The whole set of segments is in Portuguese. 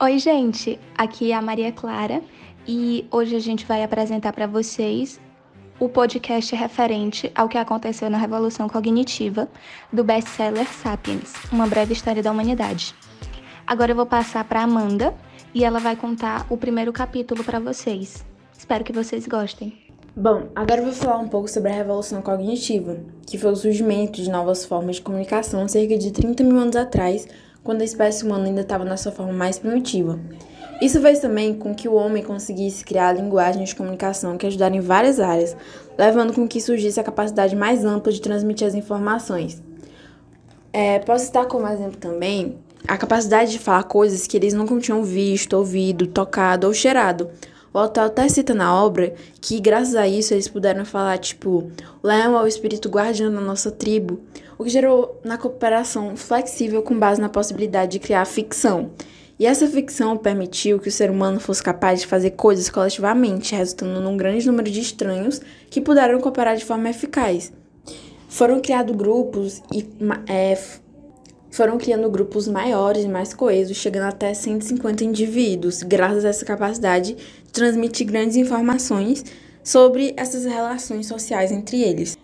Oi, gente! Aqui é a Maria Clara e hoje a gente vai apresentar para vocês o podcast referente ao que aconteceu na Revolução Cognitiva do best-seller Sapiens, Uma Breve História da Humanidade. Agora eu vou passar para Amanda e ela vai contar o primeiro capítulo para vocês. Espero que vocês gostem. Bom, agora eu vou falar um pouco sobre a Revolução Cognitiva, que foi o surgimento de novas formas de comunicação cerca de 30 mil anos atrás, quando a espécie humana ainda estava na sua forma mais primitiva. Isso fez também com que o homem conseguisse criar linguagens de comunicação que ajudaram em várias áreas, levando com que surgisse a capacidade mais ampla de transmitir as informações. É, posso citar como exemplo também a capacidade de falar coisas que eles nunca tinham visto, ouvido, tocado ou cheirado. O autor até cita na obra que, graças a isso, eles puderam falar, tipo, o leão é o espírito guardião da nossa tribo, o que gerou na cooperação flexível com base na possibilidade de criar ficção. E essa ficção permitiu que o ser humano fosse capaz de fazer coisas coletivamente, resultando num grande número de estranhos que puderam cooperar de forma eficaz. Foram criados grupos e é, foram criando grupos maiores e mais coesos, chegando até 150 indivíduos, graças a essa capacidade de transmitir grandes informações sobre essas relações sociais entre eles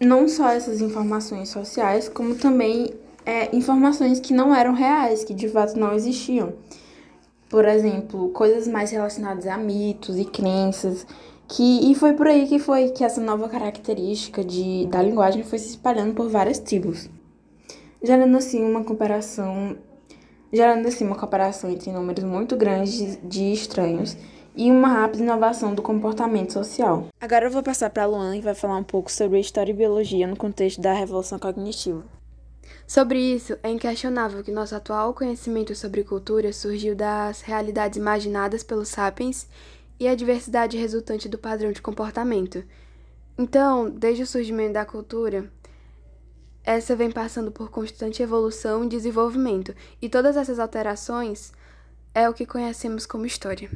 não só essas informações sociais, como também é, informações que não eram reais, que de fato não existiam. Por exemplo, coisas mais relacionadas a mitos e crenças, que, e foi por aí que foi que essa nova característica de, da linguagem foi se espalhando por várias tribos, gerando assim uma comparação, gerando assim uma comparação entre números muito grandes de, estranhos e uma rápida inovação do comportamento social. Agora eu vou passar para a Luana e vai falar um pouco sobre a história e biologia no contexto da revolução cognitiva. Sobre isso, é inquestionável que nosso atual conhecimento sobre cultura surgiu das realidades imaginadas pelos sapiens e a diversidade resultante do padrão de comportamento. Então, desde o surgimento da cultura, essa vem passando por constante evolução e desenvolvimento, e todas essas alterações é o que conhecemos como história.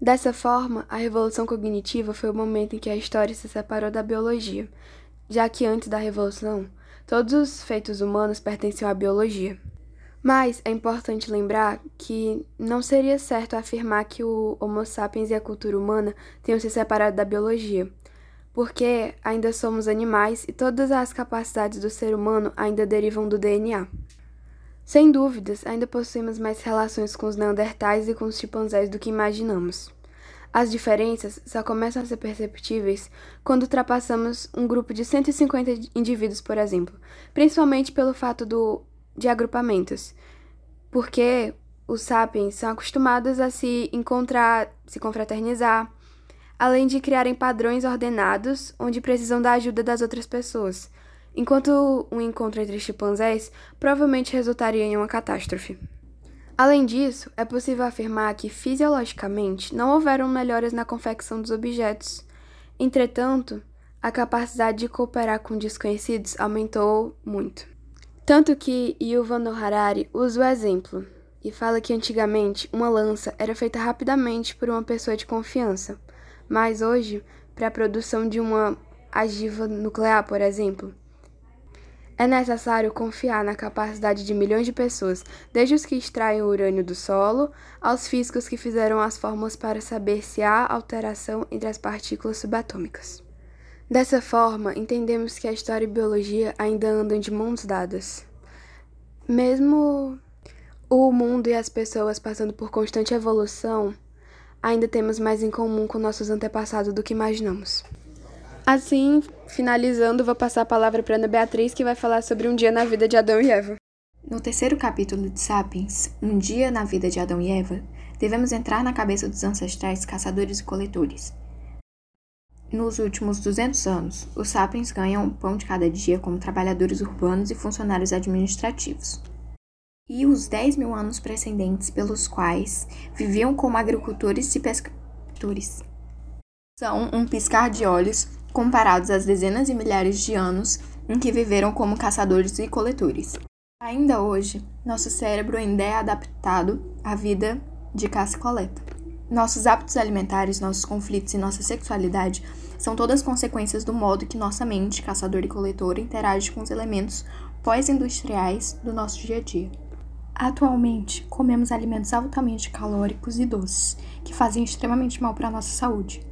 Dessa forma, a revolução cognitiva foi o momento em que a história se separou da biologia, já que antes da revolução, todos os feitos humanos pertenciam à biologia. Mas é importante lembrar que não seria certo afirmar que o Homo sapiens e a cultura humana tenham se separado da biologia, porque ainda somos animais e todas as capacidades do ser humano ainda derivam do DNA. Sem dúvidas, ainda possuímos mais relações com os neandertais e com os chimpanzés do que imaginamos. As diferenças só começam a ser perceptíveis quando ultrapassamos um grupo de 150 indivíduos, por exemplo, principalmente pelo fato do, de agrupamentos, porque os sapiens são acostumados a se encontrar, se confraternizar, além de criarem padrões ordenados onde precisam da ajuda das outras pessoas, enquanto um encontro entre chimpanzés provavelmente resultaria em uma catástrofe. Além disso, é possível afirmar que fisiologicamente não houveram melhoras na confecção dos objetos. Entretanto, a capacidade de cooperar com desconhecidos aumentou muito. Tanto que Yuval Noah Harari usa o exemplo e fala que antigamente uma lança era feita rapidamente por uma pessoa de confiança, mas hoje, para a produção de uma agiva nuclear, por exemplo, é necessário confiar na capacidade de milhões de pessoas, desde os que extraem o urânio do solo, aos físicos que fizeram as fórmulas para saber se há alteração entre as partículas subatômicas. Dessa forma, entendemos que a história e a biologia ainda andam de mãos dadas. Mesmo o mundo e as pessoas passando por constante evolução, ainda temos mais em comum com nossos antepassados do que imaginamos. Assim, finalizando, vou passar a palavra para Ana Beatriz, que vai falar sobre um dia na vida de Adão e Eva. No terceiro capítulo de Sapiens, Um Dia na Vida de Adão e Eva, devemos entrar na cabeça dos ancestrais caçadores e coletores. Nos últimos 200 anos, os sapiens ganham o pão de cada dia como trabalhadores urbanos e funcionários administrativos. E os 10 mil anos precedentes pelos quais viviam como agricultores e pescadores. São um piscar de olhos comparados às dezenas e milhares de anos em que viveram como caçadores e coletores. Ainda hoje, nosso cérebro ainda é adaptado à vida de caça e coleta. Nossos hábitos alimentares, nossos conflitos e nossa sexualidade são todas consequências do modo que nossa mente, caçador e coletor, interage com os elementos pós-industriais do nosso dia a dia. Atualmente, comemos alimentos altamente calóricos e doces, que fazem extremamente mal para a nossa saúde.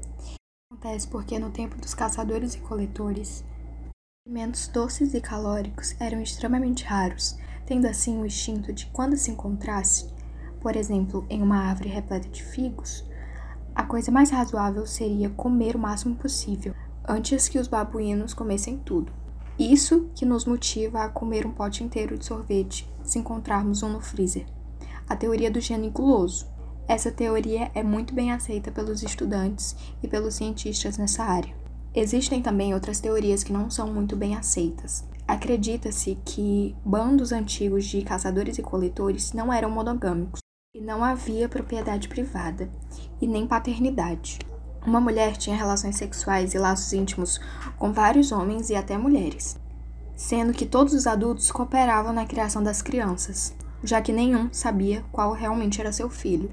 Acontece porque no tempo dos caçadores e coletores, alimentos doces e calóricos eram extremamente raros, tendo assim o instinto de quando se encontrasse, por exemplo, em uma árvore repleta de figos, a coisa mais razoável seria comer o máximo possível, antes que os babuínos comessem tudo. Isso que nos motiva a comer um pote inteiro de sorvete se encontrarmos um no freezer. A teoria do gênio guloso. Essa teoria é muito bem aceita pelos estudantes e pelos cientistas nessa área. Existem também outras teorias que não são muito bem aceitas. Acredita-se que bandos antigos de caçadores e coletores não eram monogâmicos e não havia propriedade privada e nem paternidade. Uma mulher tinha relações sexuais e laços íntimos com vários homens e até mulheres, sendo que todos os adultos cooperavam na criação das crianças, já que nenhum sabia qual realmente era seu filho.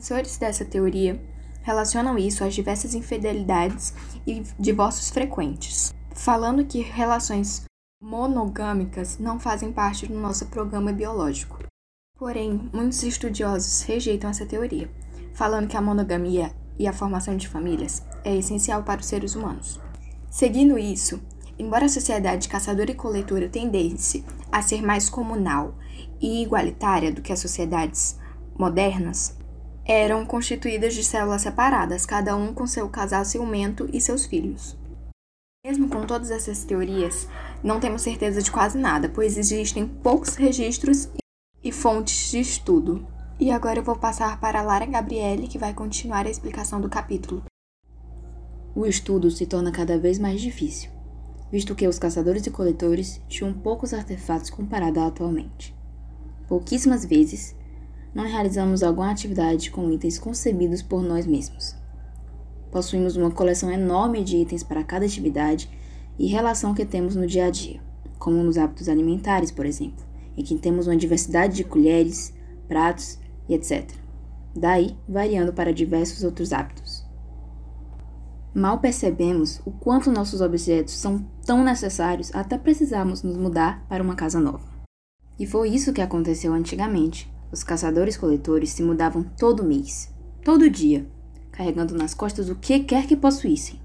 Defensores dessa teoria relacionam isso às diversas infidelidades e divórcios frequentes, falando que relações monogâmicas não fazem parte do nosso programa biológico. Porém, muitos estudiosos rejeitam essa teoria, falando que a monogamia e a formação de famílias é essencial para os seres humanos. Seguindo isso, embora a sociedade caçadora e coletora tendesse a ser mais comunal e igualitária do que as sociedades modernas, eram constituídas de células separadas, cada um com seu casal ciumento e seus filhos. Mesmo com todas essas teorias, não temos certeza de quase nada, pois existem poucos registros e fontes de estudo. E agora eu vou passar para Lara Gabriele, que vai continuar a explicação do capítulo. O estudo se torna cada vez mais difícil, visto que os caçadores e coletores tinham poucos artefatos comparados atualmente. Pouquíssimas vezes, não realizamos alguma atividade com itens concebidos por nós mesmos. Possuímos uma coleção enorme de itens para cada atividade e relação que temos no dia a dia, como nos hábitos alimentares, por exemplo, em que temos uma diversidade de colheres, pratos e etc. Daí, variando para diversos outros hábitos. Mal percebemos o quanto nossos objetos são tão necessários até precisarmos nos mudar para uma casa nova. E foi isso que aconteceu antigamente. Os caçadores-coletores se mudavam todo mês, todo dia, carregando nas costas o que quer que possuíssem.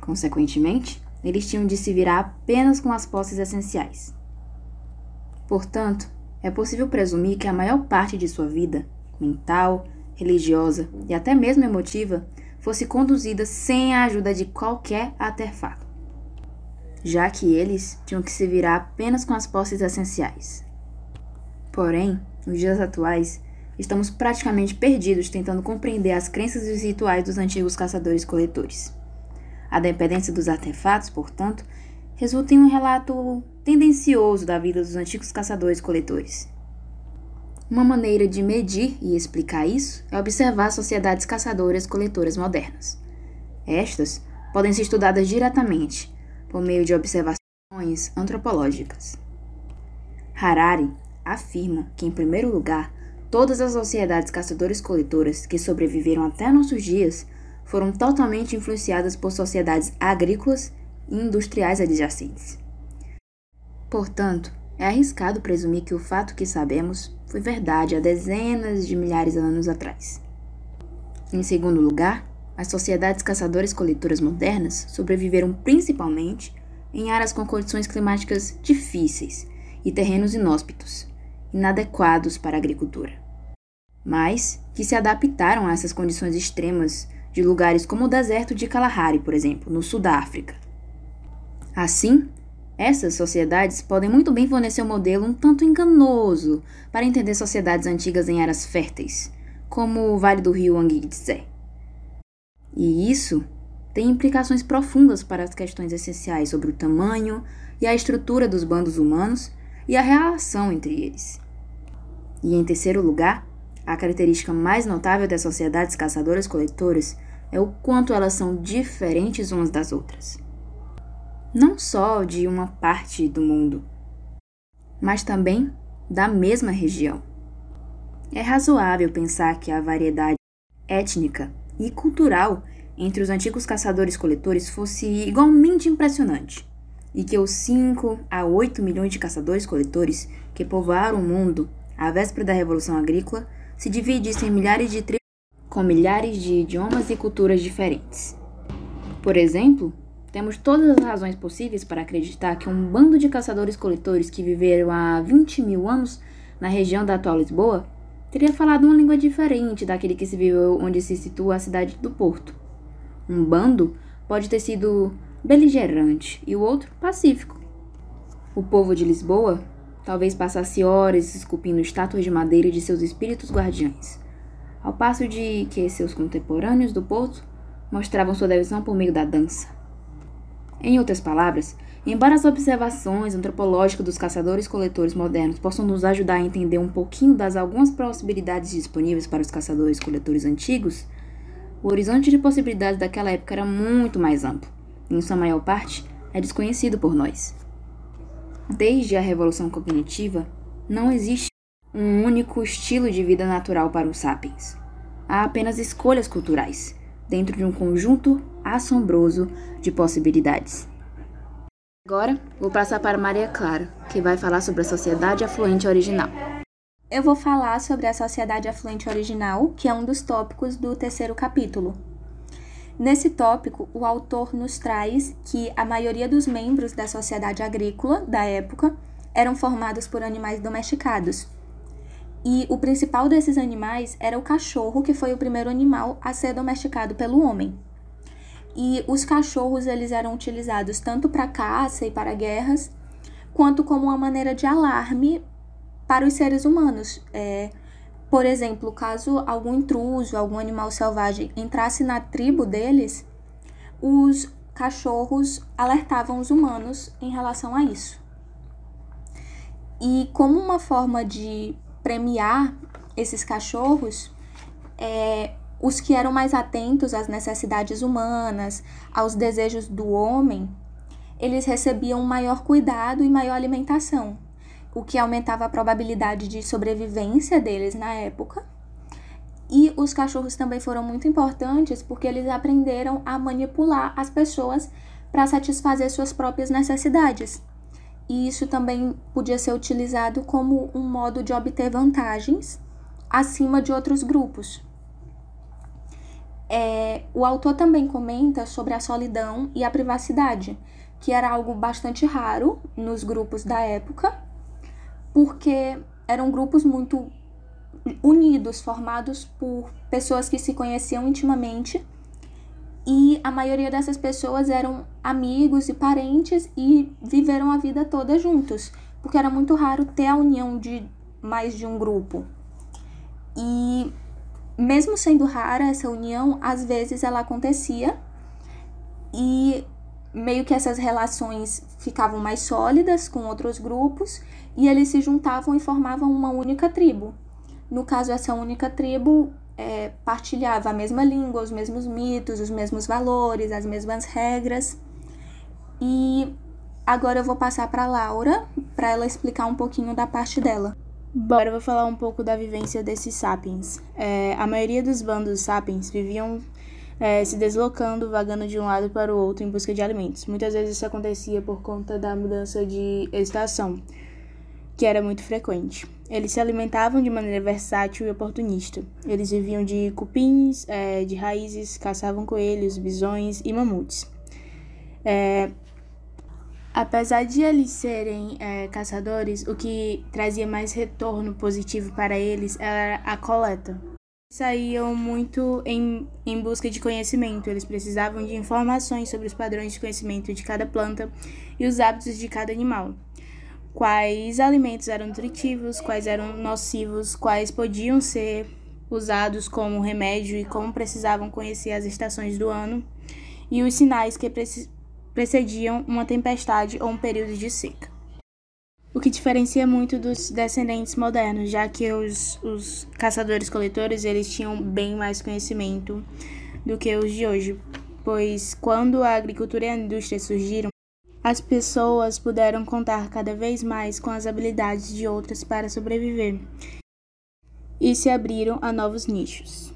Consequentemente, eles tinham de se virar apenas com as posses essenciais. Portanto, é possível presumir que a maior parte de sua vida, mental, religiosa e até mesmo emotiva, fosse conduzida sem a ajuda de qualquer artefato, já que eles tinham que se virar apenas com as posses essenciais. Porém, nos dias atuais, estamos praticamente perdidos tentando compreender as crenças e os rituais dos antigos caçadores-coletores. A dependência dos artefatos, portanto, resulta em um relato tendencioso da vida dos antigos caçadores-coletores. Uma maneira de medir e explicar isso é observar sociedades caçadoras-coletoras modernas. Estas podem ser estudadas diretamente por meio de observações antropológicas. Harari afirma que, em primeiro lugar, todas as sociedades caçadores-coletoras que sobreviveram até nossos dias foram totalmente influenciadas por sociedades agrícolas e industriais adjacentes. Portanto, é arriscado presumir que o fato que sabemos foi verdade há dezenas de milhares de anos atrás. Em segundo lugar, as sociedades caçadores-coletoras modernas sobreviveram principalmente em áreas com condições climáticas difíceis e terrenos inóspitos, inadequados para a agricultura, mas que se adaptaram a essas condições extremas de lugares como o deserto de Kalahari, por exemplo, no sul da África. Assim, essas sociedades podem muito bem fornecer um modelo um tanto enganoso para entender sociedades antigas em áreas férteis, como o Vale do Rio Anguizé. E isso tem implicações profundas para as questões essenciais sobre o tamanho e a estrutura dos bandos humanos e a relação entre eles. E em terceiro lugar, a característica mais notável das sociedades caçadoras-coletoras é o quanto elas são diferentes umas das outras não só de uma parte do mundo, mas também da mesma região. É razoável pensar que a variedade étnica e cultural entre os antigos caçadores-coletores fosse igualmente impressionante, e que os 5 a 8 milhões de caçadores-coletores que povoaram o mundo à véspera da Revolução Agrícola se dividissem em milhares de tribos com milhares de idiomas e culturas diferentes. Por exemplo, temos todas as razões possíveis para acreditar que um bando de caçadores-coletores que viveram há 20 mil anos na região da atual Lisboa teria falado uma língua diferente daquele que se viveu onde se situa a cidade do Porto. Um bando pode ter sido beligerante e o outro pacífico. O povo de Lisboa talvez passasse horas esculpindo estátuas de madeira de seus espíritos guardiães, ao passo de que seus contemporâneos do Porto mostravam sua devoção por meio da dança. Em outras palavras, embora as observações antropológicas dos caçadores-coletores modernos possam nos ajudar a entender um pouquinho das algumas possibilidades disponíveis para os caçadores-coletores antigos, o horizonte de possibilidades daquela época era muito mais amplo, e em sua maior parte é desconhecido por nós. Desde a revolução cognitiva, não existe um único estilo de vida natural para os sapiens. Há apenas escolhas culturais, dentro de um conjunto assombroso de possibilidades. Agora, vou passar para Maria Clara, que vai falar sobre a sociedade afluente original. Eu vou falar sobre a sociedade afluente original, que é um dos tópicos do terceiro capítulo. Nesse tópico, o autor nos traz que a maioria dos membros da sociedade agrícola da época eram formados por animais domesticados, e o principal desses animais era o cachorro, que foi o primeiro animal a ser domesticado pelo homem. E os cachorros eles eram utilizados tanto para caça e para guerras, quanto como uma maneira de alarme para os seres humanos. É, por exemplo, caso algum intruso, algum animal selvagem entrasse na tribo deles, os cachorros alertavam os humanos em relação a isso. E como uma forma de premiar esses cachorros, é, os que eram mais atentos às necessidades humanas, aos desejos do homem, eles recebiam maior cuidado e maior alimentação, o que aumentava a probabilidade de sobrevivência deles na época. E os cachorros também foram muito importantes porque eles aprenderam a manipular as pessoas para satisfazer suas próprias necessidades e isso também podia ser utilizado como um modo de obter vantagens acima de outros grupos. É, o autor também comenta sobre a solidão e a privacidade, que era algo bastante raro nos grupos da época, porque eram grupos muito unidos, formados por pessoas que se conheciam intimamente e a maioria dessas pessoas eram amigos e parentes e viveram a vida toda juntos, porque era muito raro ter a união de mais de um grupo. E mesmo sendo rara essa união, às vezes ela acontecia e meio que essas relações ficavam mais sólidas com outros grupos e eles se juntavam e formavam uma única tribo. No caso, essa única tribo é, partilhava a mesma língua, os mesmos mitos, os mesmos valores, as mesmas regras. E agora eu vou passar para Laura para ela explicar um pouquinho da parte dela. Bora, eu vou falar um pouco da vivência desses sapiens. É, a maioria dos bandos sapiens viviam é, se deslocando, vagando de um lado para o outro em busca de alimentos. Muitas vezes isso acontecia por conta da mudança de estação, que era muito frequente. Eles se alimentavam de maneira versátil e oportunista. Eles viviam de cupins, é, de raízes, caçavam coelhos, bisões e mamutes. É, apesar de eles serem é, caçadores, o que trazia mais retorno positivo para eles era a coleta. Saíam muito em, em busca de conhecimento, eles precisavam de informações sobre os padrões de conhecimento de cada planta e os hábitos de cada animal quais alimentos eram nutritivos, quais eram nocivos, quais podiam ser usados como remédio e como precisavam conhecer as estações do ano e os sinais que precediam uma tempestade ou um período de seca. O que diferencia muito dos descendentes modernos, já que os, os caçadores-coletores eles tinham bem mais conhecimento do que os de hoje, pois quando a agricultura e a indústria surgiram, as pessoas puderam contar cada vez mais com as habilidades de outras para sobreviver e se abriram a novos nichos.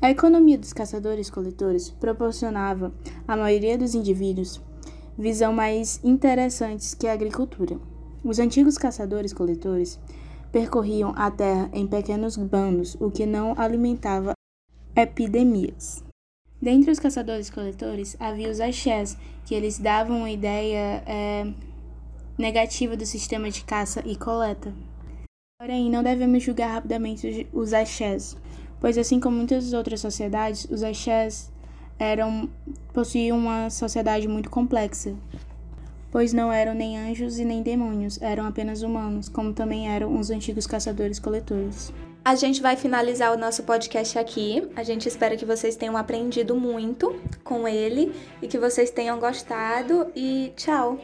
A economia dos caçadores-coletores proporcionava à maioria dos indivíduos visão mais interessantes que a agricultura. Os antigos caçadores-coletores percorriam a terra em pequenos bandos, o que não alimentava epidemias. Dentre os caçadores-coletores havia os axés, que eles davam uma ideia é, negativa do sistema de caça e coleta. Porém, não devemos julgar rapidamente os axés, pois assim como muitas outras sociedades, os axés eram possuíam uma sociedade muito complexa, pois não eram nem anjos e nem demônios, eram apenas humanos, como também eram os antigos caçadores-coletores. A gente vai finalizar o nosso podcast aqui. A gente espera que vocês tenham aprendido muito com ele e que vocês tenham gostado. E tchau!